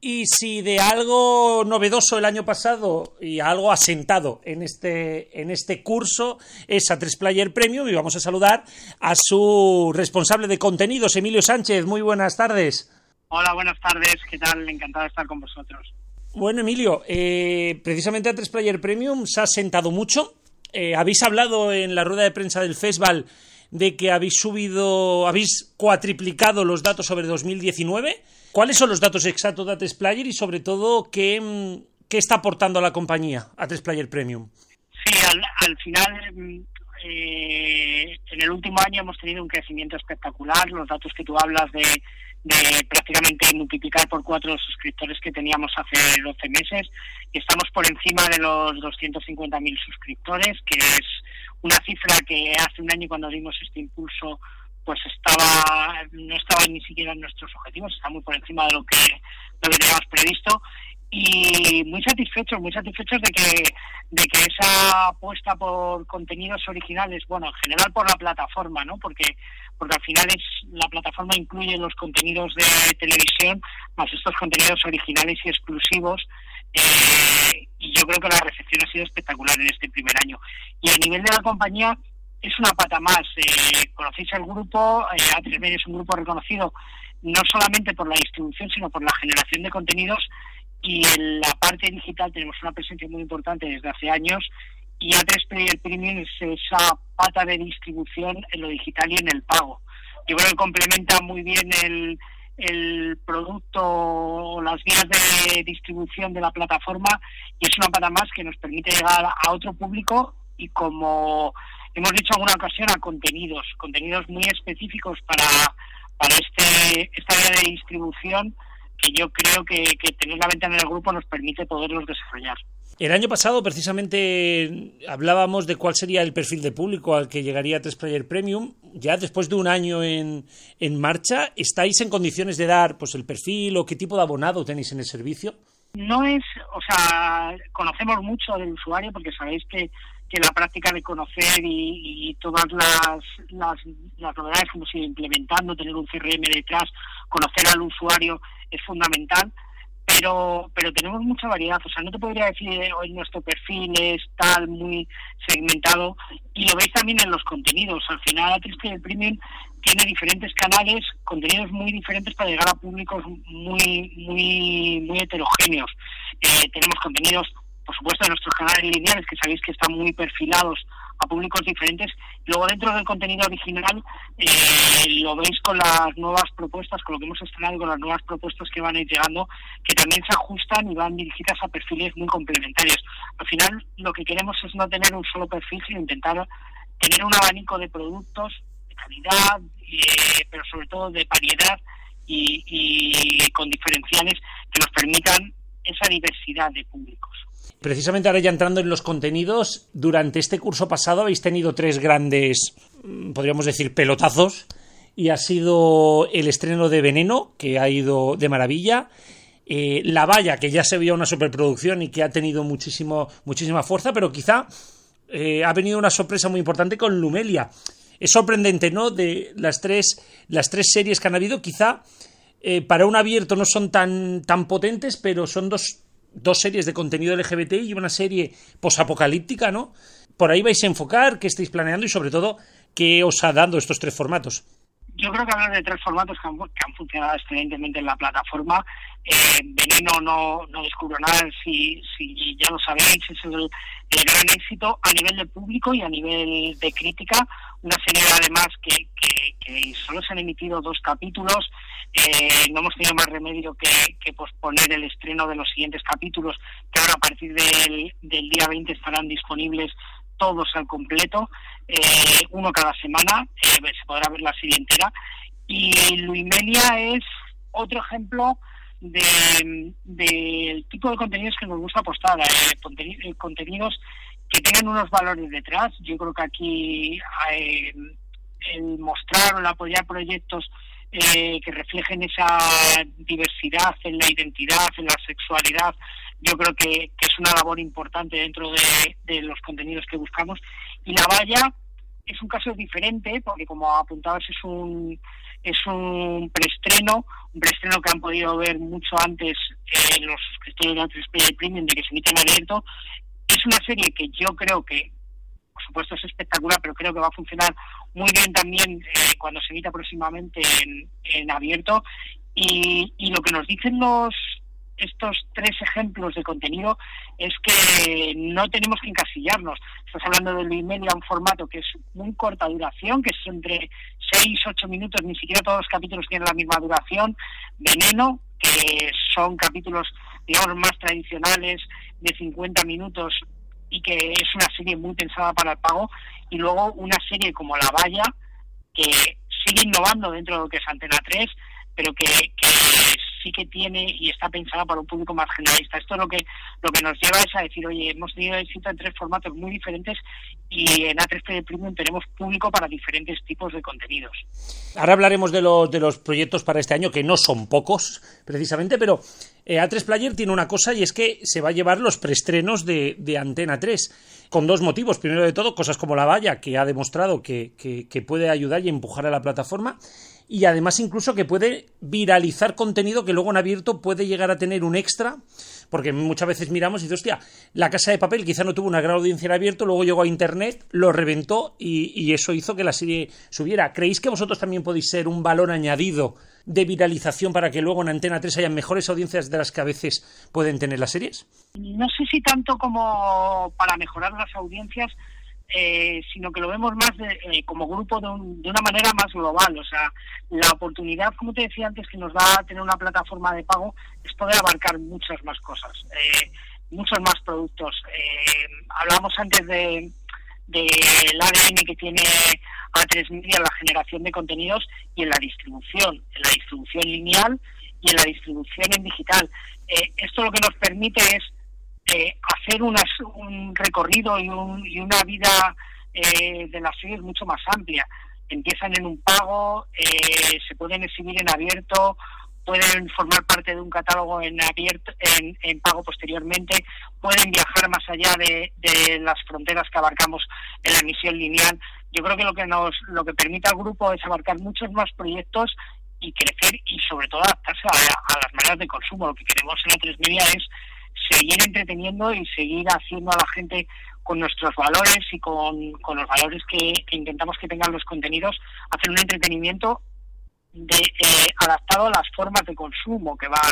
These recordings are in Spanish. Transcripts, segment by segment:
Y si de algo novedoso el año pasado y algo asentado en este, en este curso es a 3 Player Premium y vamos a saludar a su responsable de contenidos, Emilio Sánchez. Muy buenas tardes. Hola, buenas tardes. ¿Qué tal? Encantado de estar con vosotros. Bueno, Emilio, eh, precisamente a 3 Player Premium se ha asentado mucho. Eh, habéis hablado en la rueda de prensa del festival de que habéis subido, habéis cuatriplicado los datos sobre 2019 ¿Cuáles son los datos exactos de a Player y sobre todo qué, mm, qué está aportando a la compañía a Player Premium? Sí, al, final mm, eh, en el último año hemos tenido un crecimiento espectacular. Los datos que tú hablas de, prácticamente multiplicar por cuatro los suscriptores que teníamos hace 12 meses. Estamos por encima de los 250.000 suscriptores, que es una cifra que hace un año cuando dimos este impulso pues estaba no estaba ni siquiera en nuestros objetivos, está muy por encima de lo que, lo que teníamos previsto y muy satisfechos, muy satisfechos de que de que esa apuesta por contenidos originales, bueno, en general por la plataforma, ¿no? Porque porque al final es la plataforma incluye los contenidos de televisión más estos contenidos originales y exclusivos eh, y yo creo que la recepción ha sido espectacular en este primer año. Y a nivel de la compañía, es una pata más. Eh, conocéis el grupo, eh, A3Media es un grupo reconocido no solamente por la distribución, sino por la generación de contenidos y en la parte digital tenemos una presencia muy importante desde hace años y A3 Player Premium es esa pata de distribución en lo digital y en el pago. Yo creo que complementa muy bien el, el producto o las vías de distribución de la plataforma y es una pata más que nos permite llegar a otro público y como hemos dicho alguna ocasión a contenidos, contenidos muy específicos para, para este, esta área de distribución que yo creo que, que tener la ventana en el grupo nos permite poderlos desarrollar. El año pasado, precisamente, hablábamos de cuál sería el perfil de público al que llegaría Tres Player Premium. Ya después de un año en, en marcha, ¿estáis en condiciones de dar pues el perfil o qué tipo de abonado tenéis en el servicio? No es, o sea, conocemos mucho del usuario porque sabéis que que la práctica de conocer y, todas las, las, novedades hemos ido implementando, tener un CRM detrás, conocer al usuario es fundamental, pero pero tenemos mucha variedad, o sea, no te podría decir eh, hoy nuestro perfil es tal, muy segmentado, y lo veis también en los contenidos, al final el Premium tiene diferentes canales, contenidos muy diferentes para llegar a públicos muy muy muy heterogéneos. Eh, tenemos contenidos por supuesto, en nuestros canales lineales, que sabéis que están muy perfilados a públicos diferentes. Luego, dentro del contenido original, eh, lo veis con las nuevas propuestas, con lo que hemos estrenado con las nuevas propuestas que van a ir llegando, que también se ajustan y van dirigidas a perfiles muy complementarios. Al final, lo que queremos es no tener un solo perfil, sino intentar tener un abanico de productos de calidad, eh, pero sobre todo de variedad y con diferenciales que nos permitan esa diversidad de públicos. Precisamente ahora ya entrando en los contenidos, durante este curso pasado habéis tenido tres grandes, mm, podríamos decir, pelotazos. Y ha sido el estreno de Veneno, que ha ido de maravilla. Eh, la Valla, que ya se veía una superproducción y que ha tenido muchísimo, muchísima fuerza, pero quizá eh, ha venido una sorpresa muy importante con Lumelia. Es sorprendente, ¿no? De las tres, las tres series que han habido, quizá eh, para un abierto no son tan, tan potentes, pero son dos dos series de contenido LGBT y una serie posapocalíptica, ¿no? Por ahí vais a enfocar, qué estáis planeando y sobre todo, qué os ha dado estos tres formatos. Yo creo que hablar de tres formatos que han, funcionado excelentemente en la plataforma. Eh, Veneno no, no descubro nada, si, ya lo sabéis, es el, gran éxito a nivel de público y a nivel de crítica. Una serie además que, que, que solo se han emitido dos capítulos, eh, no hemos tenido más remedio que, posponer el estreno de los siguientes capítulos, que ahora a partir del, día 20 estarán disponibles todos al completo, eh, uno cada semana, eh, se podrá ver la serie entera. Y Luimelia es otro ejemplo del tipo de contenidos que nos gusta apostar, eh, contenidos que tengan unos valores detrás. Yo creo que aquí el mostrar o el apoyar proyectos que reflejen esa diversidad en la identidad, en la sexualidad. Yo creo que, es una labor importante dentro de, los contenidos que buscamos. Y la valla es un caso diferente porque como apuntabas es un es un preestreno, un preestreno que han podido ver mucho antes eh, los suscriptores de Premium de que se emite en abierto. Es una serie que yo creo que, por supuesto, es espectacular, pero creo que va a funcionar muy bien también eh, cuando se emita próximamente en, en abierto. Y, y lo que nos dicen los estos tres ejemplos de contenido es que no tenemos que encasillarnos. Estás hablando de Luis Media, un formato que es muy corta duración, que es entre 6, 8 minutos, ni siquiera todos los capítulos tienen la misma duración. Veneno, que son capítulos, digamos, más tradicionales, de 50 minutos y que es una serie muy pensada para el pago. Y luego una serie como La Valla, que sigue innovando dentro de lo que es Antena 3, pero que, que sí que tiene y está pensada para un público más generalista. Esto es lo que lo que nos lleva es a decir, oye, hemos tenido éxito en tres formatos muy diferentes y en A3 Premium tenemos público para diferentes tipos de contenidos. Ahora hablaremos de los, de los proyectos para este año, que no son pocos, precisamente, pero eh, A3 Player tiene una cosa y es que se va a llevar los preestrenos de, de Antena 3 con dos motivos. Primero de todo, cosas como la valla, que ha demostrado que, que puede ayudar y empujar a la plataforma y además incluso que puede viralizar contenido que luego en abierto puede llegar a tener un extra, porque muchas veces miramos y dices, hostia, la casa de papel quizá no tuvo una gran audiencia en abierto, luego llegó a internet, lo reventó y, eso hizo que la serie subiera. ¿Creéis que vosotros también podéis ser un valor añadido de viralización para que luego en Antena 3 haya mejores audiencias de las que a veces pueden tener las series? No sé si tanto como para mejorar las audiencias, eh, sino que lo vemos más de, eh, como grupo de, un, de, una manera más global. O sea, la oportunidad, como te decía antes, que nos da tener una plataforma de pago es poder abarcar muchas más cosas, eh, muchos más productos. Eh, hablamos antes de del de ADN que tiene A3 Media en la generación de contenidos y en la distribución, en la distribución lineal y en la distribución en digital. Eh, esto lo que nos permite es eh, hacer un recorrido y, un, y una vida eh, de las series mucho más amplia. Empiezan en un pago, eh, se pueden exhibir en abierto, pueden formar parte de un catálogo en abierto, en, pago posteriormente, pueden viajar más allá de, de, las fronteras que abarcamos en la emisión lineal. Yo creo que lo que nos, lo que permite al grupo es abarcar muchos más proyectos y crecer y sobre todo adaptarse a, a las maneras de consumo. Lo que queremos en la tres media es seguir entreteniendo y seguir haciendo a la gente con nuestros valores y con, con los valores que, que, intentamos que tengan los contenidos, hacer un entretenimiento de, eh, adaptado a las formas de consumo que va,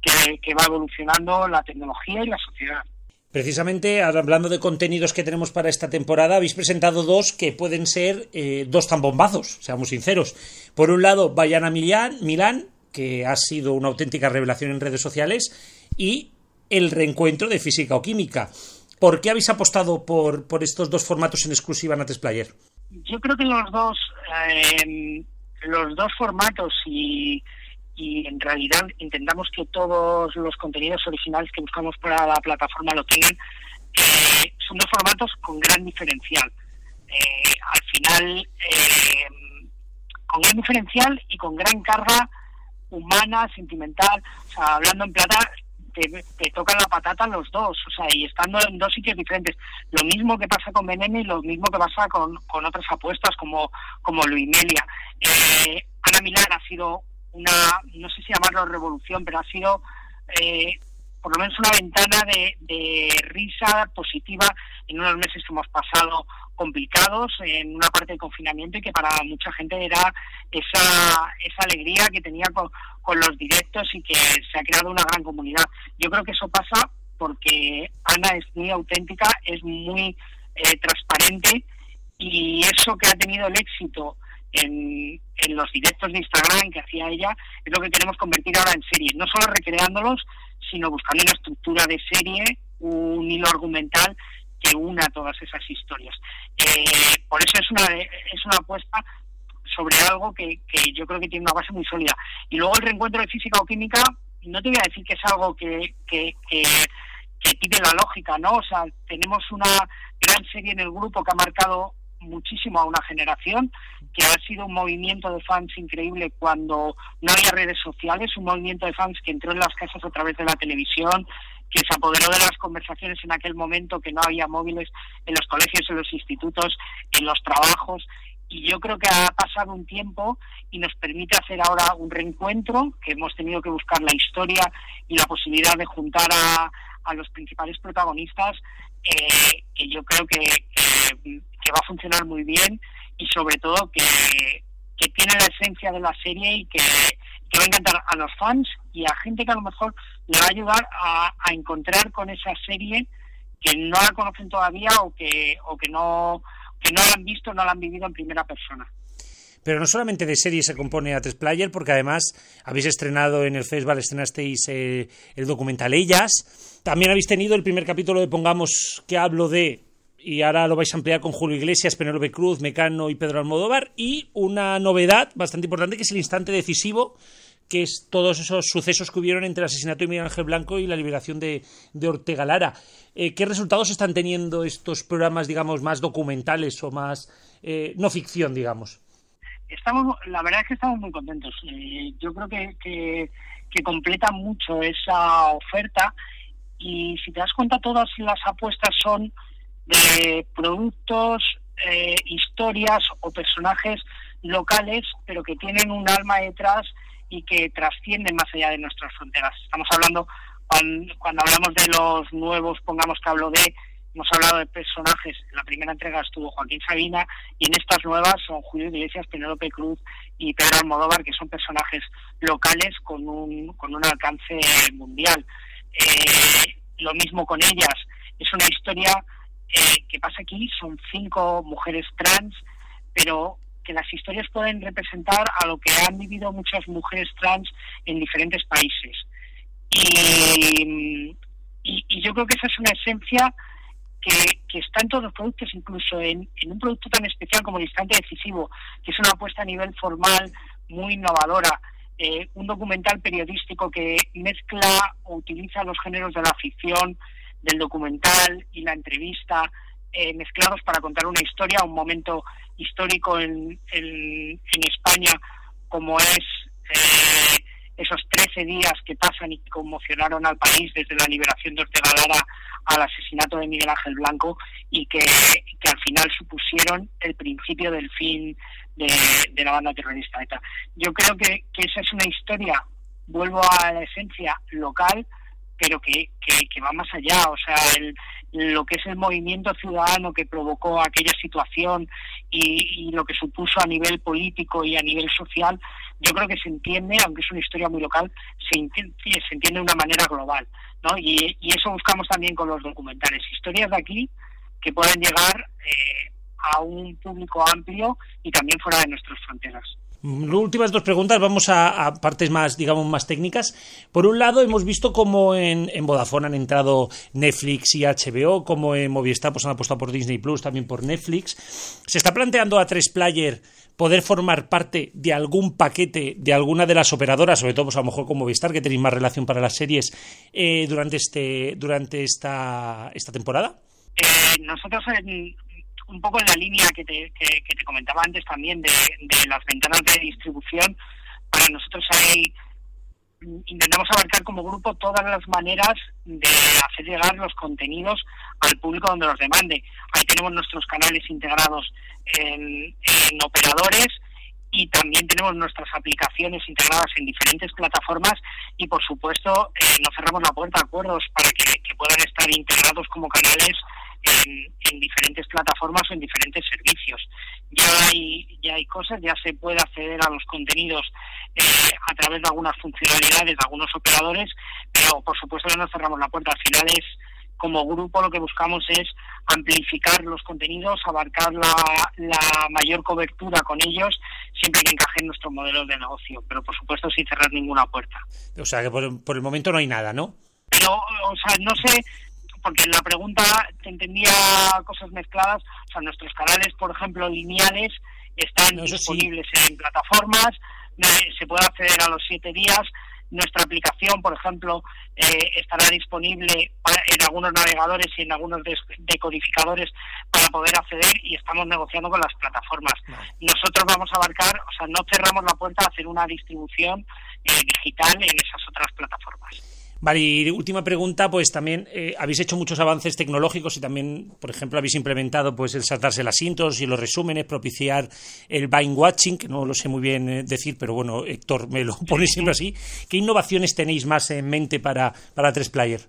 que, que va evolucionando la tecnología y la sociedad. Precisamente, hablando de contenidos que tenemos para esta temporada, habéis presentado dos que pueden ser eh, dos tan bombazos, seamos sinceros. Por un lado, Milán, Milán, que ha sido una auténtica revelación en redes sociales, y el reencuentro de física o química. ¿Por qué habéis apostado por, por estos dos formatos en exclusiva en Player? Yo creo que los dos, eh, los dos formatos y, y en realidad intentamos que todos los contenidos originales que buscamos para la plataforma lo tengan, eh, son dos formatos con gran diferencial. Eh, al final, con gran diferencial y con gran carga humana, sentimental. O sea, hablando en plata, te, tocan la patata los dos, o sea, y estando en dos sitios diferentes. Lo mismo que pasa con Veneno y lo mismo que pasa con, con otras apuestas como, como Luimelia. Eh, Ana Milán ha sido una, no sé si llamarlo revolución, pero ha sido eh, por lo menos una ventana de, risa positiva en unos meses que hemos pasado complicados en una parte de confinamiento y que para mucha gente era esa, esa alegría que tenía con, con los directos y que se ha creado una gran comunidad. Yo creo que eso pasa porque Ana es muy auténtica, es muy eh, transparente y eso que ha tenido el éxito en, en, los directos de Instagram que hacía ella es lo que queremos convertir ahora en serie, no solo recreándolos, sino buscando una estructura de serie, un hilo argumental que una todas esas historias. Eh, por eso es una, es una apuesta sobre algo que, que, yo creo que tiene una base muy sólida. Y luego el reencuentro de física o química, no te voy a decir que es algo que, que, que, que tiene la lógica, ¿no? O sea, tenemos una gran serie en el grupo que ha marcado muchísimo a una generación, que ha sido un movimiento de fans increíble cuando no había redes sociales, un movimiento de fans que entró en las casas a través de la televisión, que se apoderó de las conversaciones en aquel momento, que no había móviles en los colegios, en los institutos, en los trabajos. Y yo creo que ha pasado un tiempo y nos permite hacer ahora un reencuentro, que hemos tenido que buscar la historia y la posibilidad de juntar a, a los principales protagonistas, eh, que yo creo que, que, va a funcionar muy bien y sobre todo que, que tiene la esencia de la serie y que, que va a encantar a los fans y a gente que a lo mejor le va a ayudar a, encontrar con esa serie que no la conocen todavía o que, o que no que no la han visto, no la han vivido en primera persona. Pero no solamente de serie se compone a tres player, porque además habéis estrenado en el festival, estrenasteis eh, el documental Ellas. También habéis tenido el primer capítulo de Pongamos que hablo de y ahora lo vais a ampliar con Julio Iglesias, Penélope Cruz, Mecano y Pedro Almodóvar. Y una novedad bastante importante que es el instante decisivo, que es todos esos sucesos que hubieron entre el asesinato de Miguel Ángel Blanco y la liberación de, Ortega Lara. Eh, ¿Qué resultados están teniendo estos programas, digamos, más documentales o más eh, no ficción, digamos? Estamos, la verdad es que estamos muy contentos. Eh, yo creo que, que, que completa mucho esa oferta y si te das cuenta todas las apuestas son de productos, eh, historias o personajes locales, pero que tienen un alma detrás y que trascienden más allá de nuestras fronteras. Estamos hablando, cuando, hablamos de los nuevos, pongamos que hablo de, hemos hablado de personajes, la primera entrega estuvo Joaquín Sabina y en estas nuevas son Julio Iglesias, Penélope Cruz y Pedro Almodóvar, que son personajes locales con un, con un alcance mundial. Eh, lo mismo con ellas, es una historia eh, que pasa aquí son cinco mujeres trans, pero que las historias pueden representar a lo que han vivido muchas mujeres trans en diferentes países. Y, yo creo que esa es una esencia que, está en todos los productos, incluso en, un producto tan especial como el instante decisivo, que es una apuesta a nivel formal muy innovadora. Eh, un documental periodístico que mezcla o utiliza los géneros de la ficción, del documental y la entrevista eh, mezclados para contar una historia, un momento histórico en, España como es eh, esos 13 días que pasan y que conmocionaron al país desde la liberación de Ortega Lara al asesinato de Miguel Ángel Blanco y que, al final supusieron el principio del fin de, de la banda terrorista ETA. Yo creo que, que esa es una historia, vuelvo a la esencia local, pero que, que, va más allá, o sea, el, lo que es el movimiento ciudadano que provocó aquella situación y, lo que supuso a nivel político y a nivel social, yo creo que se entiende, aunque es una historia muy local, se entiende, de una manera global, ¿no? Y, y eso buscamos también con los documentales, historias de aquí que puedan llegar eh, a un público amplio y también fuera de nuestras fronteras. Las últimas dos preguntas, vamos a, partes más, digamos, más técnicas. Por un lado, hemos visto cómo en, en, Vodafone han entrado Netflix y HBO, como en Movistar pues han apostado por Disney Plus, también por Netflix. ¿Se está planteando a tres player poder formar parte de algún paquete de alguna de las operadoras, sobre todo pues, a lo mejor con Movistar, que tenéis más relación para las series, eh, durante este durante esta, esta temporada? Eh, nosotros en, un poco en la línea que te, que, te comentaba antes también de, las ventanas de distribución, para nosotros ahí intentamos abarcar como grupo todas las maneras de hacer llegar los contenidos al público donde los demande. Ahí tenemos nuestros canales integrados en, operadores y también tenemos nuestras aplicaciones integradas en diferentes plataformas y por supuesto eh, no cerramos la puerta a acuerdos para que puedan estar integrados como canales en, diferentes plataformas o en diferentes servicios. Ya hay, ya hay cosas, ya se puede acceder a los contenidos eh, a través de algunas funcionalidades de algunos operadores, pero por supuesto no nos cerramos la puerta. Al final es, como grupo, lo que buscamos es amplificar los contenidos, abarcar la, la mayor cobertura con ellos, siempre que encaje en nuestro modelo de negocio, pero por supuesto sin cerrar ninguna puerta. O sea que por, por el momento no hay nada, ¿no? Pero, o sea, no sé, porque en la pregunta te entendía cosas mezcladas. O sea, nuestros canales, por ejemplo, lineales, están disponibles en plataformas, eh, se puede acceder a los siete días. Nuestra aplicación, por ejemplo, eh, estará disponible en algunos navegadores y en algunos decodificadores para poder acceder y estamos negociando con las plataformas. Nosotros vamos a abarcar, o sea, no cerramos la puerta a hacer una distribución eh, digital en esas otras plataformas. Vale, y última pregunta, pues también eh, habéis hecho muchos avances tecnológicos y también, por ejemplo, habéis implementado pues el saltarse las intros y los resúmenes, propiciar el bind watching, que no lo sé muy bien eh, decir, pero bueno, Héctor me lo pone siempre así. ¿Qué innovaciones tenéis más en mente para, para 3Player?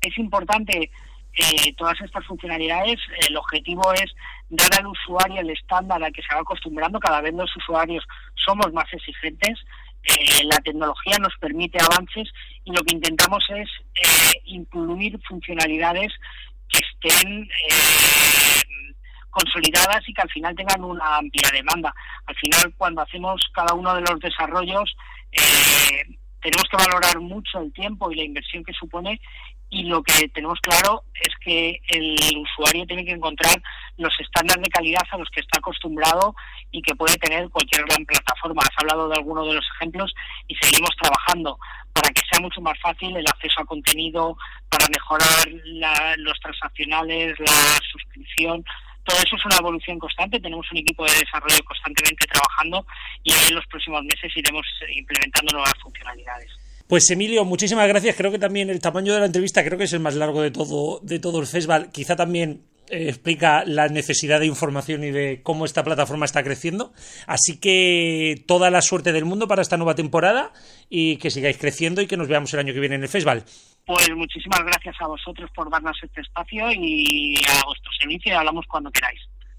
Es importante eh, todas estas funcionalidades, el objetivo es dar al usuario el estándar al que se va acostumbrando. Cada vez los usuarios somos más exigentes. Eh, la tecnología nos permite avances y lo que intentamos es eh, incluir funcionalidades que estén consolidadas y que al final tengan una amplia demanda. Al final, cuando hacemos cada uno de los desarrollos, tenemos que valorar mucho el tiempo y la inversión que supone y lo que tenemos claro es que el usuario tiene que encontrar los estándares de calidad a los que está acostumbrado y que puede tener cualquier gran plataforma. Has hablado de algunos de los ejemplos y seguimos trabajando para que sea mucho más fácil el acceso a contenido, para mejorar los transaccionales, la suscripción. Todo eso es una evolución constante. Tenemos un equipo de desarrollo constantemente trabajando y en los próximos meses iremos implementando nuevas funcionalidades. Pues Emilio, muchísimas gracias. Creo que también el tamaño de la entrevista creo que es el más largo de todo, de todo el festival. Quizá también eh, explica la necesidad de información y de cómo esta plataforma está creciendo. Así que toda la suerte del mundo para esta nueva temporada y que sigáis creciendo y que nos veamos el año que viene en el festival. Pues muchísimas gracias a vosotros por darnos este espacio y a vuestro servicio hablamos cuando queráis.